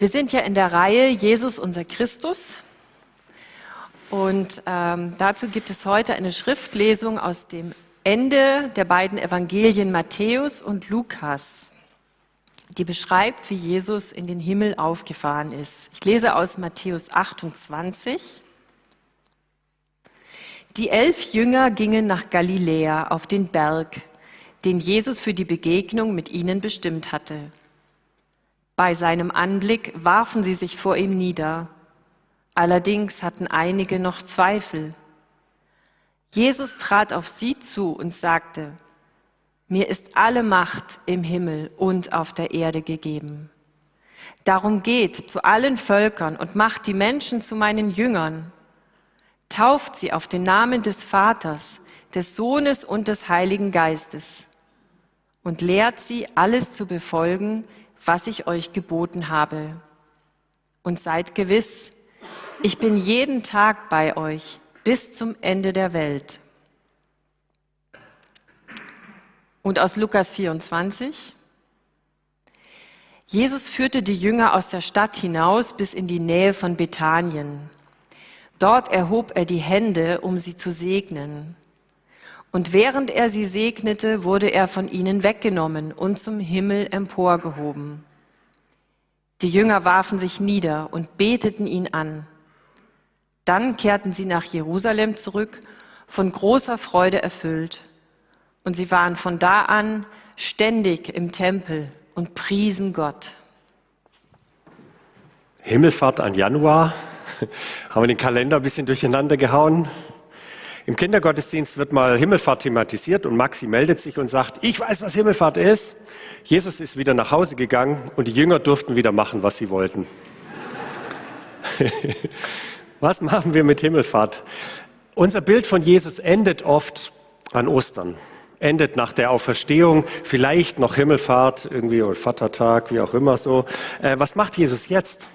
Wir sind ja in der Reihe Jesus unser Christus. Und ähm, dazu gibt es heute eine Schriftlesung aus dem Ende der beiden Evangelien Matthäus und Lukas, die beschreibt, wie Jesus in den Himmel aufgefahren ist. Ich lese aus Matthäus 28. Die elf Jünger gingen nach Galiläa auf den Berg, den Jesus für die Begegnung mit ihnen bestimmt hatte. Bei seinem Anblick warfen sie sich vor ihm nieder. Allerdings hatten einige noch Zweifel. Jesus trat auf sie zu und sagte, mir ist alle Macht im Himmel und auf der Erde gegeben. Darum geht zu allen Völkern und macht die Menschen zu meinen Jüngern. Tauft sie auf den Namen des Vaters, des Sohnes und des Heiligen Geistes und lehrt sie, alles zu befolgen, was ich euch geboten habe. Und seid gewiss, ich bin jeden Tag bei euch bis zum Ende der Welt. Und aus Lukas 24. Jesus führte die Jünger aus der Stadt hinaus bis in die Nähe von Bethanien. Dort erhob er die Hände, um sie zu segnen. Und während er sie segnete, wurde er von ihnen weggenommen und zum Himmel emporgehoben. Die Jünger warfen sich nieder und beteten ihn an. Dann kehrten sie nach Jerusalem zurück, von großer Freude erfüllt. Und sie waren von da an ständig im Tempel und priesen Gott. Himmelfahrt an Januar, haben wir den Kalender ein bisschen durcheinander gehauen. Im Kindergottesdienst wird mal Himmelfahrt thematisiert und Maxi meldet sich und sagt, ich weiß, was Himmelfahrt ist. Jesus ist wieder nach Hause gegangen und die Jünger durften wieder machen, was sie wollten. was machen wir mit Himmelfahrt? Unser Bild von Jesus endet oft an Ostern, endet nach der Auferstehung, vielleicht noch Himmelfahrt, irgendwie oder Vatertag, wie auch immer so. Äh, was macht Jesus jetzt?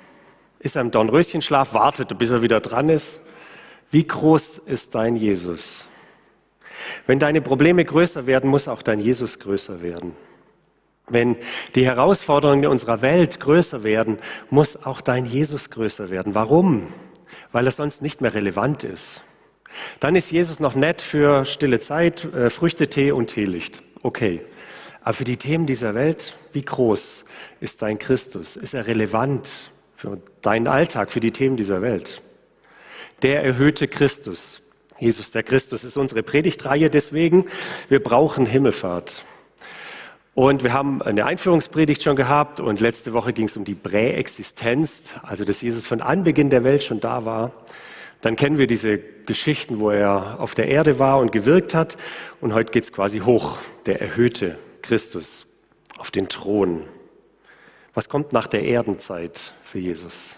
Ist er im Dornröschenschlaf, wartet, bis er wieder dran ist? Wie groß ist dein Jesus? Wenn deine Probleme größer werden, muss auch dein Jesus größer werden. Wenn die Herausforderungen unserer Welt größer werden, muss auch dein Jesus größer werden. Warum? Weil er sonst nicht mehr relevant ist. Dann ist Jesus noch nett für stille Zeit, äh, Früchtetee und Teelicht. Okay. Aber für die Themen dieser Welt, wie groß ist dein Christus? Ist er relevant für deinen Alltag, für die Themen dieser Welt? Der erhöhte Christus. Jesus der Christus ist unsere Predigtreihe deswegen. Wir brauchen Himmelfahrt. Und wir haben eine Einführungspredigt schon gehabt und letzte Woche ging es um die Präexistenz, also dass Jesus von Anbeginn der Welt schon da war. Dann kennen wir diese Geschichten, wo er auf der Erde war und gewirkt hat. Und heute geht es quasi hoch, der erhöhte Christus auf den Thron. Was kommt nach der Erdenzeit für Jesus?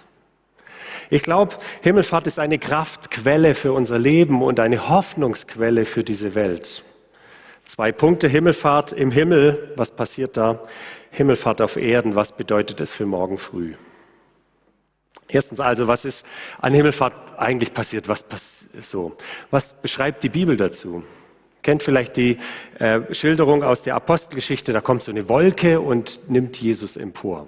Ich glaube, Himmelfahrt ist eine Kraftquelle für unser Leben und eine Hoffnungsquelle für diese Welt. Zwei Punkte Himmelfahrt im Himmel, was passiert da? Himmelfahrt auf Erden, was bedeutet es für morgen früh? Erstens also, was ist an Himmelfahrt eigentlich passiert? Was, pass so? was beschreibt die Bibel dazu? Kennt vielleicht die äh, Schilderung aus der Apostelgeschichte, da kommt so eine Wolke und nimmt Jesus empor.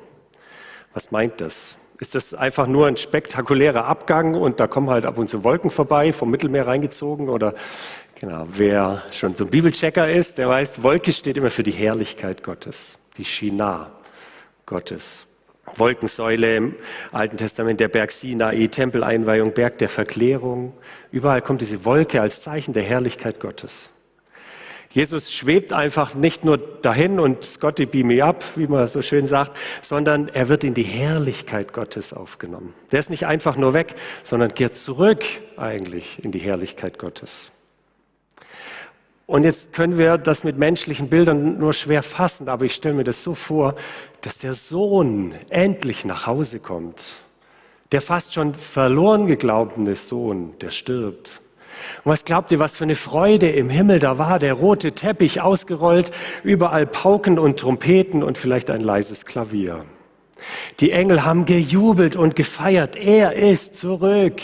Was meint das? Ist das einfach nur ein spektakulärer Abgang und da kommen halt ab und zu Wolken vorbei, vom Mittelmeer reingezogen oder genau, wer schon so ein Bibelchecker ist, der weiß, Wolke steht immer für die Herrlichkeit Gottes, die Shina Gottes. Wolkensäule im Alten Testament, der Berg Sinai, Tempeleinweihung, Berg der Verklärung. Überall kommt diese Wolke als Zeichen der Herrlichkeit Gottes. Jesus schwebt einfach nicht nur dahin und Scotty beam me up, wie man so schön sagt, sondern er wird in die Herrlichkeit Gottes aufgenommen. Der ist nicht einfach nur weg, sondern kehrt zurück eigentlich in die Herrlichkeit Gottes. Und jetzt können wir das mit menschlichen Bildern nur schwer fassen, aber ich stelle mir das so vor, dass der Sohn endlich nach Hause kommt. Der fast schon verloren geglaubene Sohn, der stirbt und was glaubt ihr, was für eine Freude im Himmel da war? Der rote Teppich ausgerollt, überall Pauken und Trompeten und vielleicht ein leises Klavier. Die Engel haben gejubelt und gefeiert. Er ist zurück.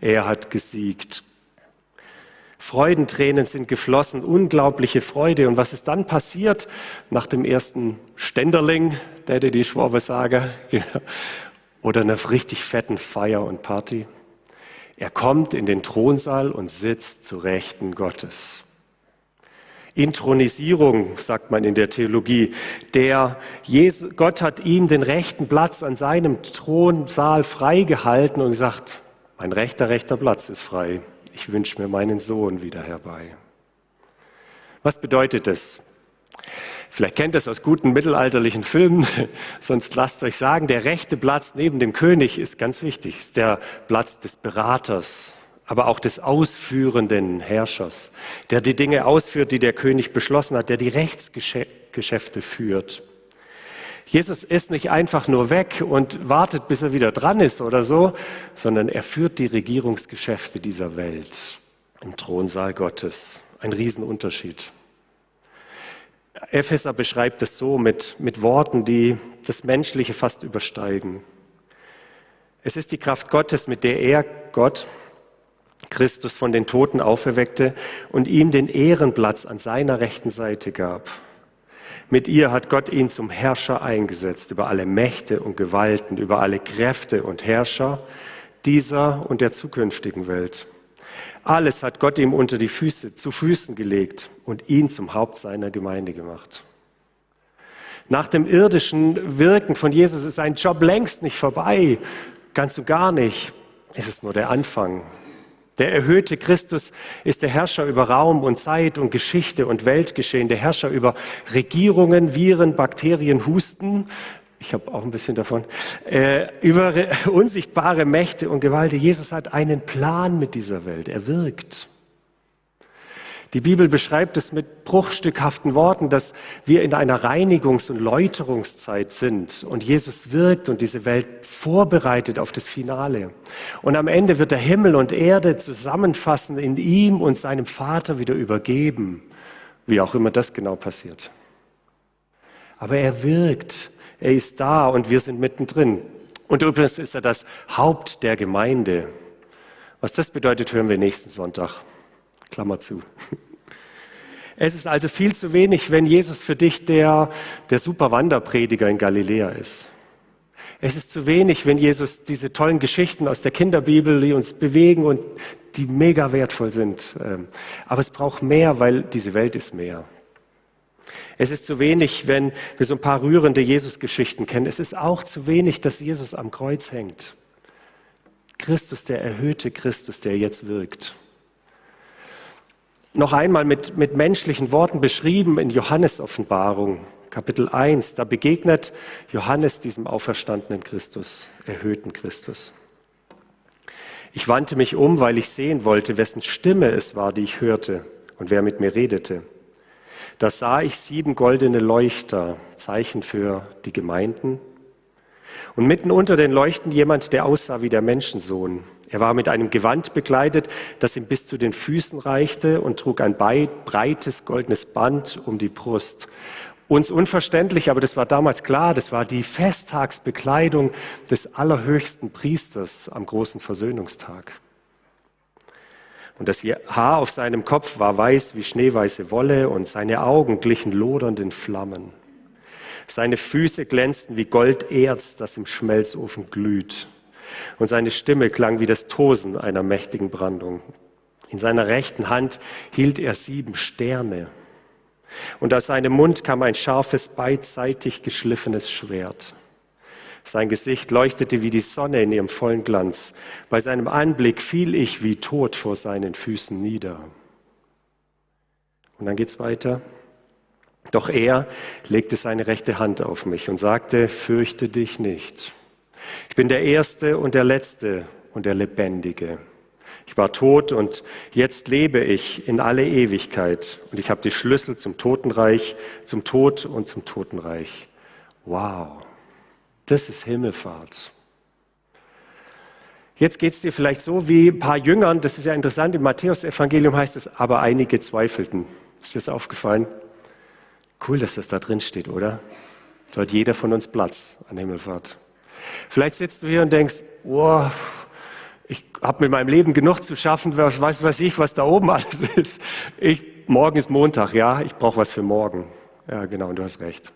Er hat gesiegt. Freudentränen sind geflossen, unglaubliche Freude. Und was ist dann passiert nach dem ersten Ständerling, der die Schwabe sage, oder einer richtig fetten Feier und Party? Er kommt in den Thronsaal und sitzt zu Rechten Gottes. Intronisierung, sagt man in der Theologie. Der Jesus, Gott hat ihm den rechten Platz an seinem Thronsaal freigehalten und gesagt, mein rechter, rechter Platz ist frei. Ich wünsche mir meinen Sohn wieder herbei. Was bedeutet das? Vielleicht kennt ihr es aus guten mittelalterlichen Filmen, sonst lasst euch sagen, der rechte Platz neben dem König ist ganz wichtig, ist der Platz des Beraters, aber auch des ausführenden Herrschers, der die Dinge ausführt, die der König beschlossen hat, der die Rechtsgeschäfte führt. Jesus ist nicht einfach nur weg und wartet, bis er wieder dran ist oder so, sondern er führt die Regierungsgeschäfte dieser Welt im Thronsaal Gottes. Ein Riesenunterschied. Epheser beschreibt es so mit, mit Worten, die das Menschliche fast übersteigen. Es ist die Kraft Gottes, mit der er, Gott, Christus von den Toten auferweckte und ihm den Ehrenplatz an seiner rechten Seite gab. Mit ihr hat Gott ihn zum Herrscher eingesetzt über alle Mächte und Gewalten, über alle Kräfte und Herrscher dieser und der zukünftigen Welt. Alles hat Gott ihm unter die Füße, zu Füßen gelegt und ihn zum Haupt seiner Gemeinde gemacht. Nach dem irdischen Wirken von Jesus ist sein Job längst nicht vorbei, ganz und gar nicht. Es ist nur der Anfang. Der erhöhte Christus ist der Herrscher über Raum und Zeit und Geschichte und Weltgeschehen, der Herrscher über Regierungen, Viren, Bakterien, Husten. Ich habe auch ein bisschen davon. Äh, über unsichtbare Mächte und Gewalt. Jesus hat einen Plan mit dieser Welt. Er wirkt. Die Bibel beschreibt es mit bruchstückhaften Worten, dass wir in einer Reinigungs- und Läuterungszeit sind und Jesus wirkt und diese Welt vorbereitet auf das Finale. Und am Ende wird der Himmel und Erde zusammenfassen, in ihm und seinem Vater wieder übergeben, wie auch immer das genau passiert. Aber er wirkt, er ist da und wir sind mittendrin. Und übrigens ist er das Haupt der Gemeinde. Was das bedeutet, hören wir nächsten Sonntag. Klammer zu. Es ist also viel zu wenig, wenn Jesus für dich der, der super Wanderprediger in Galiläa ist. Es ist zu wenig, wenn Jesus diese tollen Geschichten aus der Kinderbibel, die uns bewegen und die mega wertvoll sind. Ähm, aber es braucht mehr, weil diese Welt ist mehr. Es ist zu wenig, wenn wir so ein paar rührende Jesus-Geschichten kennen. Es ist auch zu wenig, dass Jesus am Kreuz hängt. Christus, der erhöhte Christus, der jetzt wirkt noch einmal mit, mit menschlichen Worten beschrieben in Johannes Offenbarung, Kapitel 1. Da begegnet Johannes diesem auferstandenen Christus, erhöhten Christus. Ich wandte mich um, weil ich sehen wollte, wessen Stimme es war, die ich hörte und wer mit mir redete. Da sah ich sieben goldene Leuchter, Zeichen für die Gemeinden. Und mitten unter den Leuchten jemand, der aussah wie der Menschensohn. Er war mit einem Gewand bekleidet, das ihm bis zu den Füßen reichte und trug ein breites goldenes Band um die Brust. Uns unverständlich, aber das war damals klar, das war die Festtagsbekleidung des allerhöchsten Priesters am großen Versöhnungstag. Und das Haar auf seinem Kopf war weiß wie schneeweiße Wolle und seine Augen glichen lodernden Flammen. Seine Füße glänzten wie Golderz, das im Schmelzofen glüht und seine Stimme klang wie das Tosen einer mächtigen Brandung. In seiner rechten Hand hielt er sieben Sterne. Und aus seinem Mund kam ein scharfes, beidseitig geschliffenes Schwert. Sein Gesicht leuchtete wie die Sonne in ihrem vollen Glanz. Bei seinem Anblick fiel ich wie tot vor seinen Füßen nieder. Und dann geht's weiter. Doch er legte seine rechte Hand auf mich und sagte, fürchte dich nicht. Ich bin der Erste und der Letzte und der Lebendige. Ich war tot und jetzt lebe ich in alle Ewigkeit und ich habe die Schlüssel zum Totenreich, zum Tod und zum Totenreich. Wow, das ist Himmelfahrt. Jetzt geht es dir vielleicht so wie ein paar Jüngern, das ist ja interessant, im Matthäus-Evangelium heißt es, aber einige zweifelten. Ist dir das aufgefallen? Cool, dass das da drin steht, oder? So hat jeder von uns Platz an Himmelfahrt. Vielleicht sitzt du hier und denkst, oh, Ich habe mit meinem Leben genug zu schaffen, was weiß, weiß ich, was da oben alles ist. Ich, morgen ist Montag, ja, ich brauche was für morgen. Ja, genau, du hast recht.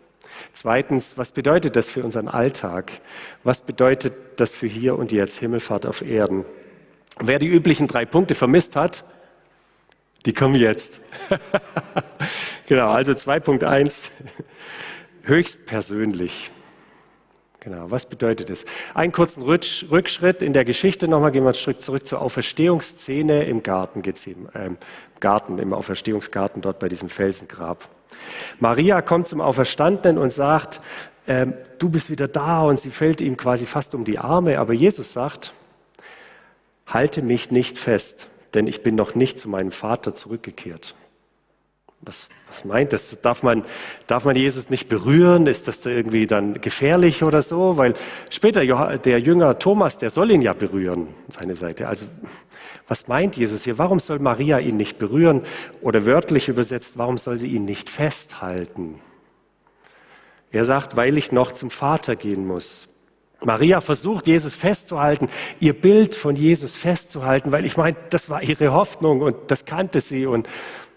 Zweitens, was bedeutet das für unseren Alltag? Was bedeutet das für hier und jetzt Himmelfahrt auf Erden? Wer die üblichen drei Punkte vermisst hat, die kommen jetzt. genau, also 2.1, höchst persönlich. Genau, was bedeutet das? Einen kurzen Rückschritt in der Geschichte nochmal, gehen wir zurück, zurück zur Auferstehungsszene im Garten, äh, Garten, im Auferstehungsgarten dort bei diesem Felsengrab. Maria kommt zum Auferstandenen und sagt, äh, du bist wieder da und sie fällt ihm quasi fast um die Arme, aber Jesus sagt, halte mich nicht fest, denn ich bin noch nicht zu meinem Vater zurückgekehrt. Was, was meint das? Darf man, darf man Jesus nicht berühren? Ist das irgendwie dann gefährlich oder so? Weil später der Jünger Thomas, der soll ihn ja berühren, seine Seite. Also was meint Jesus hier? Warum soll Maria ihn nicht berühren? Oder wörtlich übersetzt, warum soll sie ihn nicht festhalten? Er sagt, weil ich noch zum Vater gehen muss. Maria versucht, Jesus festzuhalten, ihr Bild von Jesus festzuhalten, weil ich meine, das war ihre Hoffnung und das kannte sie. Und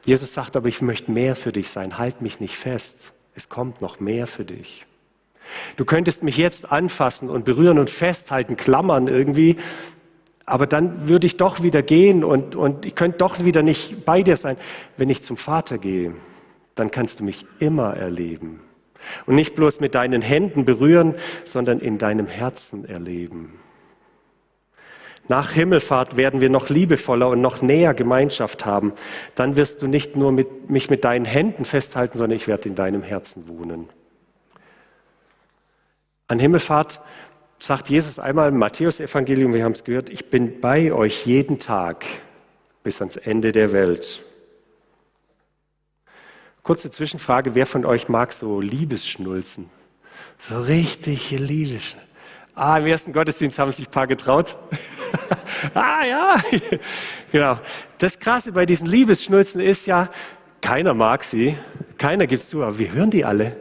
Jesus sagt aber, ich möchte mehr für dich sein, halt mich nicht fest. Es kommt noch mehr für dich. Du könntest mich jetzt anfassen und berühren und festhalten, klammern irgendwie, aber dann würde ich doch wieder gehen und, und ich könnte doch wieder nicht bei dir sein. Wenn ich zum Vater gehe, dann kannst du mich immer erleben. Und nicht bloß mit deinen Händen berühren, sondern in deinem Herzen erleben. Nach Himmelfahrt werden wir noch liebevoller und noch näher Gemeinschaft haben. Dann wirst du nicht nur mit, mich mit deinen Händen festhalten, sondern ich werde in deinem Herzen wohnen. An Himmelfahrt sagt Jesus einmal im Matthäusevangelium, wir haben es gehört, ich bin bei euch jeden Tag bis ans Ende der Welt. Kurze Zwischenfrage, wer von euch mag so Liebesschnulzen? So richtige Liebesschnulzen. Ah, im ersten Gottesdienst haben sich ein paar getraut. ah ja, genau. Das Krasse bei diesen Liebesschnulzen ist ja, keiner mag sie, keiner gibt es zu, aber wir hören die alle.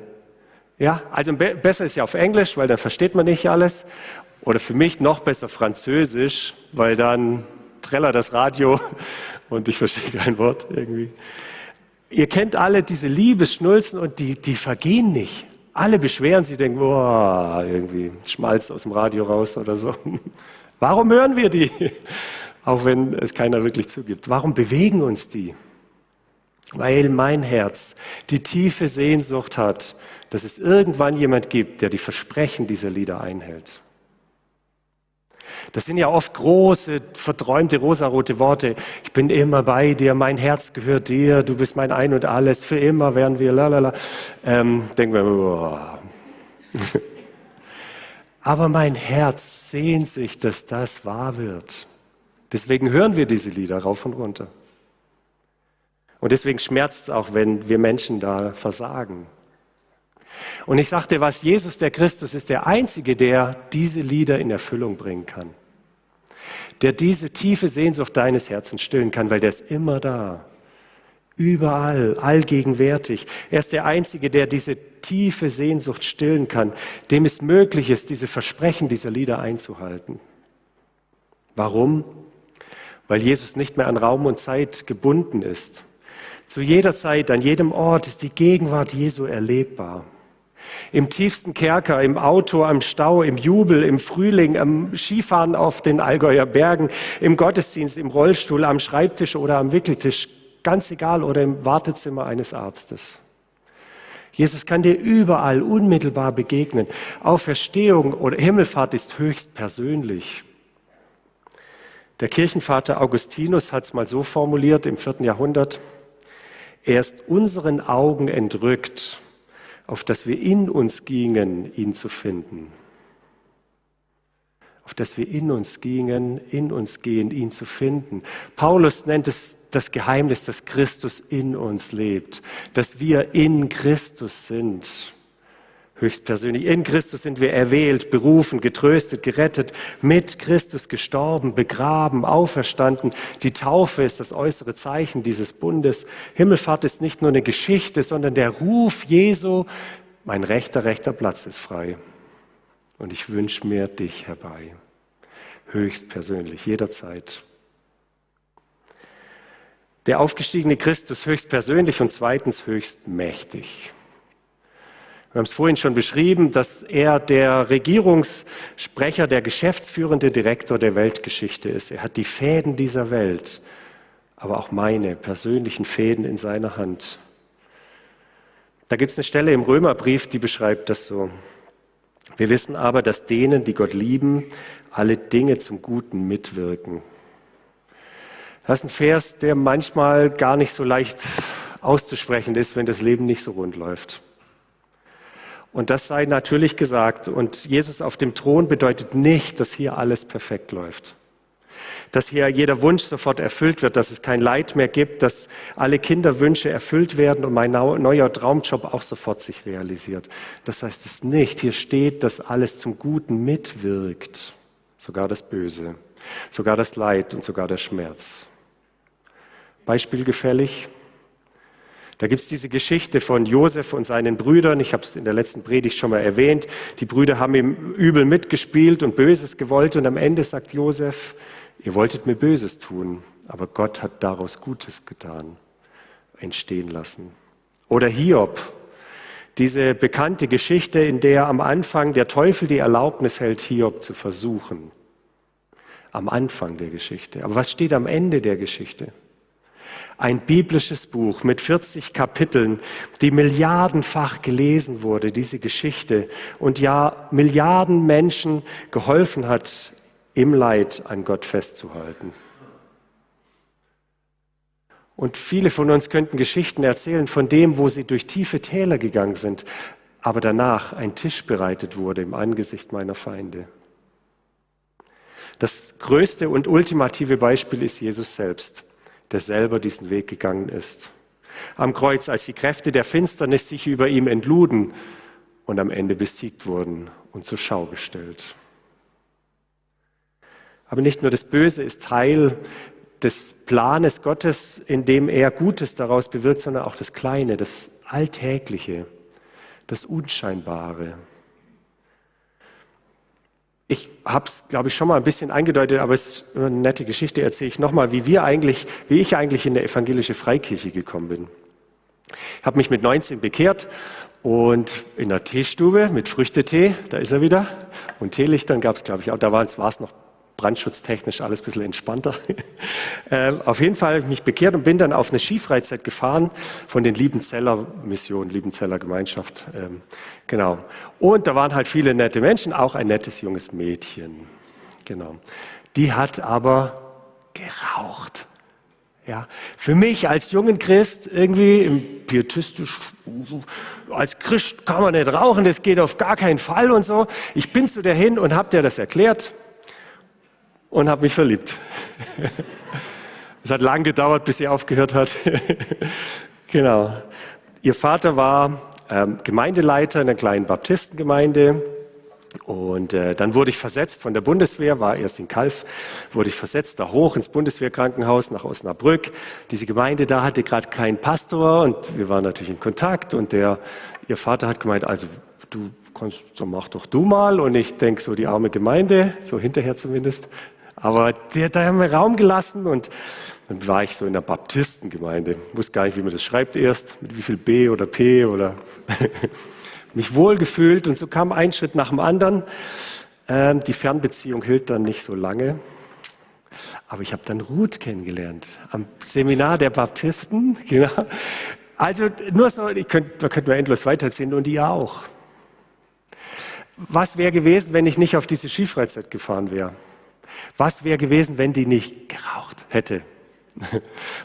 Ja, also be besser ist ja auf Englisch, weil dann versteht man nicht alles. Oder für mich noch besser Französisch, weil dann trällert das Radio und ich verstehe kein Wort irgendwie. Ihr kennt alle diese Liebesschnulzen und die, die vergehen nicht. Alle beschweren sich, denken, boah, irgendwie Schmalz aus dem Radio raus oder so. Warum hören wir die? Auch wenn es keiner wirklich zugibt. Warum bewegen uns die? Weil mein Herz die tiefe Sehnsucht hat, dass es irgendwann jemand gibt, der die Versprechen dieser Lieder einhält. Das sind ja oft große, verträumte, rosarote Worte. Ich bin immer bei dir, mein Herz gehört dir, du bist mein Ein und Alles, für immer werden wir, lalala. Ähm, denken wir, boah. Aber mein Herz sehnt sich, dass das wahr wird. Deswegen hören wir diese Lieder rauf und runter. Und deswegen schmerzt es auch, wenn wir Menschen da versagen. Und ich sagte, was Jesus der Christus ist der Einzige, der diese Lieder in Erfüllung bringen kann. Der diese tiefe Sehnsucht deines Herzens stillen kann, weil der ist immer da. Überall, allgegenwärtig. Er ist der Einzige, der diese tiefe Sehnsucht stillen kann, dem es möglich ist, diese Versprechen dieser Lieder einzuhalten. Warum? Weil Jesus nicht mehr an Raum und Zeit gebunden ist. Zu jeder Zeit, an jedem Ort ist die Gegenwart Jesu erlebbar. Im tiefsten Kerker, im Auto, am Stau, im Jubel, im Frühling, am Skifahren auf den Allgäuer Bergen, im Gottesdienst, im Rollstuhl, am Schreibtisch oder am Wickeltisch, ganz egal, oder im Wartezimmer eines Arztes. Jesus kann dir überall unmittelbar begegnen. Auferstehung oder Himmelfahrt ist höchst persönlich. Der Kirchenvater Augustinus hat es mal so formuliert im vierten Jahrhundert. Er ist unseren Augen entrückt, auf dass wir in uns gingen, ihn zu finden. Auf dass wir in uns gingen, in uns gehen, ihn zu finden. Paulus nennt es das Geheimnis, dass Christus in uns lebt, dass wir in Christus sind. Höchstpersönlich. In Christus sind wir erwählt, berufen, getröstet, gerettet, mit Christus gestorben, begraben, auferstanden. Die Taufe ist das äußere Zeichen dieses Bundes. Himmelfahrt ist nicht nur eine Geschichte, sondern der Ruf Jesu, mein rechter, rechter Platz ist frei. Und ich wünsche mir dich herbei. höchstpersönlich, jederzeit. Der aufgestiegene Christus höchstpersönlich und zweitens höchstmächtig. Wir haben es vorhin schon beschrieben, dass er der Regierungssprecher, der geschäftsführende Direktor der Weltgeschichte ist. Er hat die Fäden dieser Welt, aber auch meine persönlichen Fäden in seiner Hand. Da gibt es eine Stelle im Römerbrief, die beschreibt das so. Wir wissen aber, dass denen, die Gott lieben, alle Dinge zum Guten mitwirken. Das ist ein Vers, der manchmal gar nicht so leicht auszusprechen ist, wenn das Leben nicht so rund läuft. Und das sei natürlich gesagt. Und Jesus auf dem Thron bedeutet nicht, dass hier alles perfekt läuft. Dass hier jeder Wunsch sofort erfüllt wird, dass es kein Leid mehr gibt, dass alle Kinderwünsche erfüllt werden und mein neuer Traumjob auch sofort sich realisiert. Das heißt es nicht. Hier steht, dass alles zum Guten mitwirkt. Sogar das Böse, sogar das Leid und sogar der Schmerz. Beispielgefällig. Da gibt es diese Geschichte von Josef und seinen Brüdern. Ich habe es in der letzten Predigt schon mal erwähnt. Die Brüder haben ihm übel mitgespielt und Böses gewollt. Und am Ende sagt Josef, ihr wolltet mir Böses tun, aber Gott hat daraus Gutes getan, entstehen lassen. Oder Hiob, diese bekannte Geschichte, in der am Anfang der Teufel die Erlaubnis hält, Hiob zu versuchen. Am Anfang der Geschichte. Aber was steht am Ende der Geschichte? Ein biblisches Buch mit 40 Kapiteln, die milliardenfach gelesen wurde, diese Geschichte, und ja Milliarden Menschen geholfen hat, im Leid an Gott festzuhalten. Und viele von uns könnten Geschichten erzählen von dem, wo sie durch tiefe Täler gegangen sind, aber danach ein Tisch bereitet wurde im Angesicht meiner Feinde. Das größte und ultimative Beispiel ist Jesus selbst der selber diesen Weg gegangen ist. Am Kreuz, als die Kräfte der Finsternis sich über ihm entluden und am Ende besiegt wurden und zur Schau gestellt. Aber nicht nur das Böse ist Teil des Planes Gottes, in dem er Gutes daraus bewirkt, sondern auch das Kleine, das Alltägliche, das Unscheinbare. Ich habe es, glaube ich, schon mal ein bisschen eingedeutet, aber es ist eine nette Geschichte, erzähle ich nochmal, wie wir eigentlich, wie ich eigentlich in der evangelische Freikirche gekommen bin. Ich habe mich mit 19 bekehrt und in der Teestube mit Früchtetee, da ist er wieder, und Teelichtern gab es, glaube ich, auch, da war es noch brandschutztechnisch alles ein bisschen entspannter. äh, auf jeden Fall habe ich mich bekehrt und bin dann auf eine Skifreizeit gefahren von den Liebenzeller Mission, Liebenzeller Gemeinschaft. Ähm, genau. Und da waren halt viele nette Menschen, auch ein nettes junges Mädchen. Genau. Die hat aber geraucht. Ja, für mich als jungen Christ irgendwie pietistisch, als Christ kann man nicht rauchen, das geht auf gar keinen Fall und so. Ich bin zu der hin und habe der das erklärt und habe mich verliebt. es hat lang gedauert, bis sie aufgehört hat. genau. Ihr Vater war ähm, Gemeindeleiter in einer kleinen Baptistengemeinde. Und äh, dann wurde ich versetzt von der Bundeswehr, war erst in Kalf, wurde ich versetzt da hoch ins Bundeswehrkrankenhaus nach Osnabrück. Diese Gemeinde da hatte gerade keinen Pastor und wir waren natürlich in Kontakt und der, ihr Vater hat gemeint, also du kannst, so mach doch du mal. Und ich denke so die arme Gemeinde, so hinterher zumindest, aber der, da haben wir Raum gelassen und dann war ich so in der Baptistengemeinde. Ich wusste gar nicht, wie man das schreibt erst, mit wie viel B oder P oder mich wohlgefühlt und so kam ein Schritt nach dem anderen. Ähm, die Fernbeziehung hielt dann nicht so lange. Aber ich habe dann Ruth kennengelernt am Seminar der Baptisten. Genau. Also nur so, ich könnt, da könnten wir endlos weiterziehen und ihr auch. Was wäre gewesen, wenn ich nicht auf diese Skifreizeit gefahren wäre? Was wäre gewesen, wenn die nicht geraucht hätte?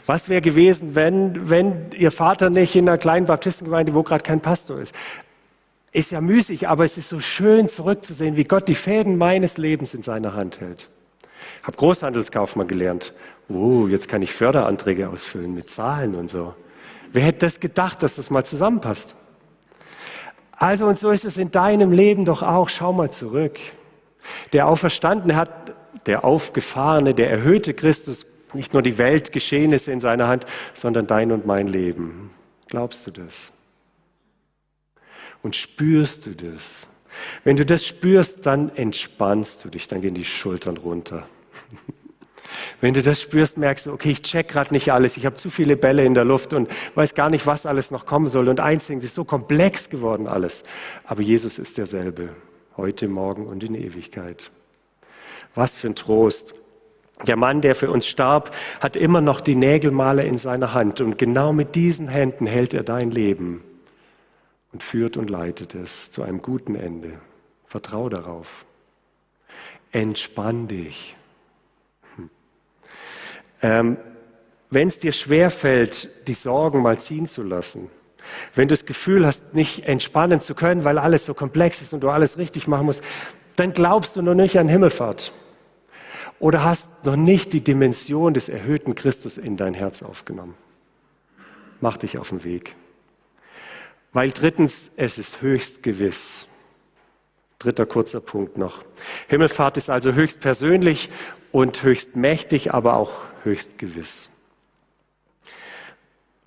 Was wäre gewesen, wenn, wenn ihr Vater nicht in einer kleinen Baptistengemeinde, wo gerade kein Pastor ist? Ist ja müßig, aber es ist so schön zurückzusehen, wie Gott die Fäden meines Lebens in seiner Hand hält. Habe Großhandelskaufmann gelernt. Oh, jetzt kann ich Förderanträge ausfüllen mit Zahlen und so. Wer hätte das gedacht, dass das mal zusammenpasst? Also und so ist es in deinem Leben doch auch. Schau mal zurück. Der Auferstandene hat der aufgefahrene, der erhöhte Christus nicht nur die Weltgeschehnisse in seiner Hand, sondern dein und mein Leben. Glaubst du das? Und spürst du das? Wenn du das spürst, dann entspannst du dich, dann gehen die Schultern runter. Wenn du das spürst, merkst du, okay, ich check gerade nicht alles, ich habe zu viele Bälle in der Luft und weiß gar nicht, was alles noch kommen soll. Und eins ist so komplex geworden alles. Aber Jesus ist derselbe, heute, morgen und in Ewigkeit. Was für ein Trost. Der Mann, der für uns starb, hat immer noch die Nägelmale in seiner Hand und genau mit diesen Händen hält er dein Leben und führt und leitet es zu einem guten Ende. Vertrau darauf. Entspann dich. Hm. Ähm, Wenn es dir schwerfällt, die Sorgen mal ziehen zu lassen, wenn du das Gefühl hast, nicht entspannen zu können, weil alles so komplex ist und du alles richtig machen musst, dann glaubst du noch nicht an Himmelfahrt oder hast noch nicht die Dimension des erhöhten Christus in dein Herz aufgenommen. Mach dich auf den Weg. Weil drittens, es ist höchst gewiss. Dritter kurzer Punkt noch. Himmelfahrt ist also höchst persönlich und höchst mächtig, aber auch höchst gewiss.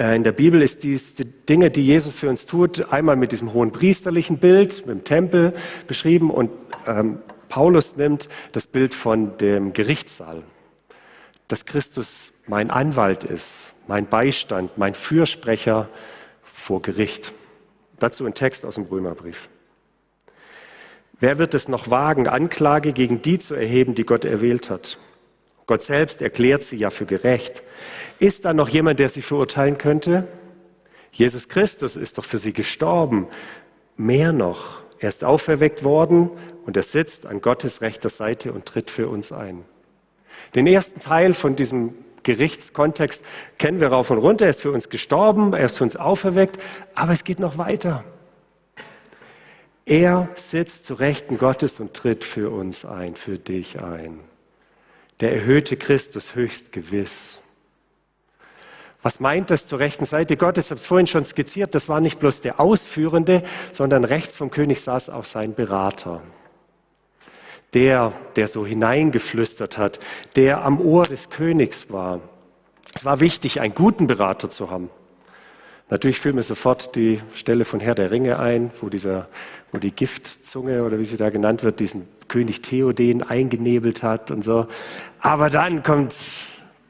Äh, in der Bibel ist dies die Dinge, die Jesus für uns tut, einmal mit diesem hohen priesterlichen Bild, mit dem Tempel beschrieben und ähm, Paulus nimmt das Bild von dem Gerichtssaal, dass Christus mein Anwalt ist, mein Beistand, mein Fürsprecher vor Gericht. Dazu ein Text aus dem Römerbrief. Wer wird es noch wagen, Anklage gegen die zu erheben, die Gott erwählt hat? Gott selbst erklärt sie ja für gerecht. Ist da noch jemand, der sie verurteilen könnte? Jesus Christus ist doch für sie gestorben. Mehr noch, er ist auferweckt worden und er sitzt an Gottes rechter Seite und tritt für uns ein. Den ersten Teil von diesem Gerichtskontext kennen wir rauf und runter. Er ist für uns gestorben, er ist für uns auferweckt, aber es geht noch weiter. Er sitzt zu Rechten Gottes und tritt für uns ein, für dich ein. Der erhöhte Christus höchst gewiss. Was meint das zur rechten Seite Gottes? Ich habe es vorhin schon skizziert. Das war nicht bloß der Ausführende, sondern rechts vom König saß auch sein Berater. Der, der so hineingeflüstert hat, der am Ohr des Königs war. Es war wichtig, einen guten Berater zu haben. Natürlich fiel mir sofort die Stelle von Herr der Ringe ein, wo, dieser, wo die Giftzunge oder wie sie da genannt wird, diesen König Theoden eingenebelt hat und so. Aber dann kommt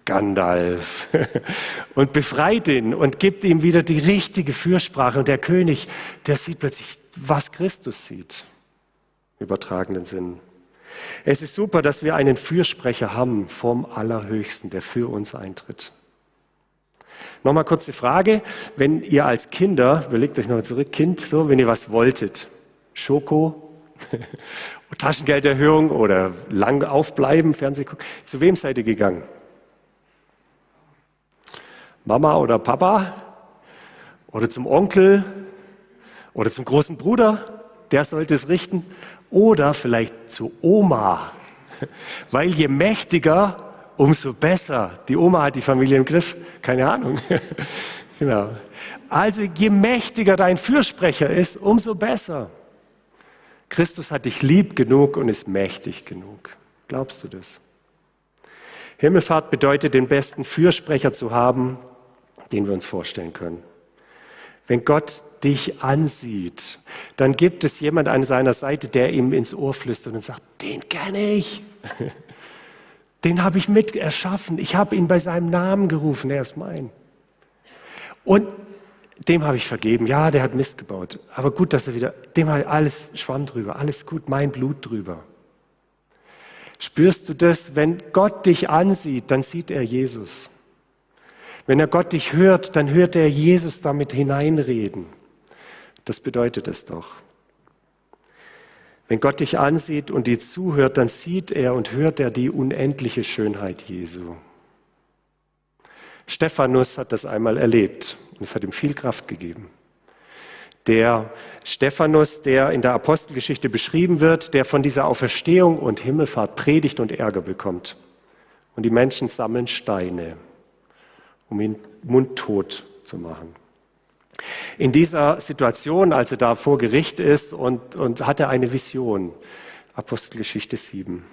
Gandalf und befreit ihn und gibt ihm wieder die richtige Fürsprache. Und der König, der sieht plötzlich, was Christus sieht, im übertragenen Sinn. Es ist super, dass wir einen Fürsprecher haben vom Allerhöchsten, der für uns eintritt. Nochmal kurz die Frage, wenn ihr als Kinder, überlegt euch nochmal zurück, Kind, so, wenn ihr was wolltet, Schoko, Taschengelderhöhung oder lang aufbleiben, Fernseh gucken, zu wem seid ihr gegangen? Mama oder Papa oder zum Onkel oder zum großen Bruder, der sollte es richten, oder vielleicht zu Oma, weil je mächtiger, umso besser. Die Oma hat die Familie im Griff, keine Ahnung. genau. Also je mächtiger dein Fürsprecher ist, umso besser. Christus hat dich lieb genug und ist mächtig genug. Glaubst du das? Himmelfahrt bedeutet, den besten Fürsprecher zu haben, den wir uns vorstellen können. Wenn Gott dich ansieht, dann gibt es jemand an seiner Seite, der ihm ins Ohr flüstert und sagt, den kenne ich. Den habe ich mit erschaffen. Ich habe ihn bei seinem Namen gerufen. Er ist mein. Und dem habe ich vergeben. Ja, der hat Mist gebaut. Aber gut, dass er wieder, dem habe ich alles Schwamm drüber. Alles gut, mein Blut drüber. Spürst du das? Wenn Gott dich ansieht, dann sieht er Jesus. Wenn er Gott dich hört, dann hört er Jesus damit hineinreden. Das bedeutet es doch. Wenn Gott dich ansieht und dir zuhört, dann sieht er und hört er die unendliche Schönheit Jesu. Stephanus hat das einmal erlebt und es hat ihm viel Kraft gegeben. Der Stephanus, der in der Apostelgeschichte beschrieben wird, der von dieser Auferstehung und Himmelfahrt predigt und Ärger bekommt. Und die Menschen sammeln Steine um ihn mundtot zu machen. In dieser Situation, als er da vor Gericht ist und, und hat er eine Vision, Apostelgeschichte 7.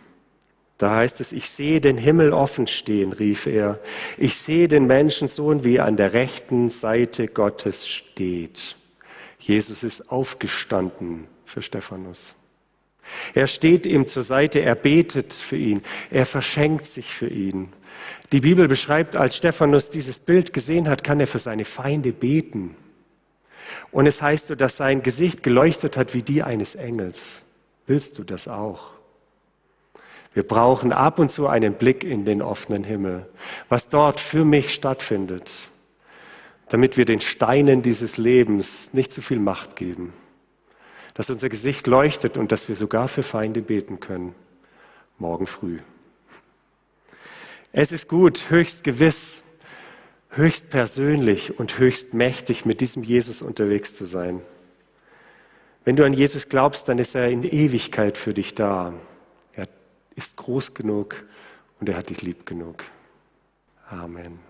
Da heißt es, ich sehe den Himmel offen stehen, rief er. Ich sehe den Menschensohn, wie er an der rechten Seite Gottes steht. Jesus ist aufgestanden für Stephanus. Er steht ihm zur Seite, er betet für ihn, er verschenkt sich für ihn. Die Bibel beschreibt, als Stephanus dieses Bild gesehen hat, kann er für seine Feinde beten. Und es heißt so, dass sein Gesicht geleuchtet hat wie die eines Engels. Willst du das auch? Wir brauchen ab und zu einen Blick in den offenen Himmel, was dort für mich stattfindet, damit wir den Steinen dieses Lebens nicht zu viel Macht geben, dass unser Gesicht leuchtet und dass wir sogar für Feinde beten können, morgen früh. Es ist gut, höchst gewiss, höchst persönlich und höchst mächtig mit diesem Jesus unterwegs zu sein. Wenn du an Jesus glaubst, dann ist er in Ewigkeit für dich da. Ist groß genug und er hat dich lieb genug. Amen.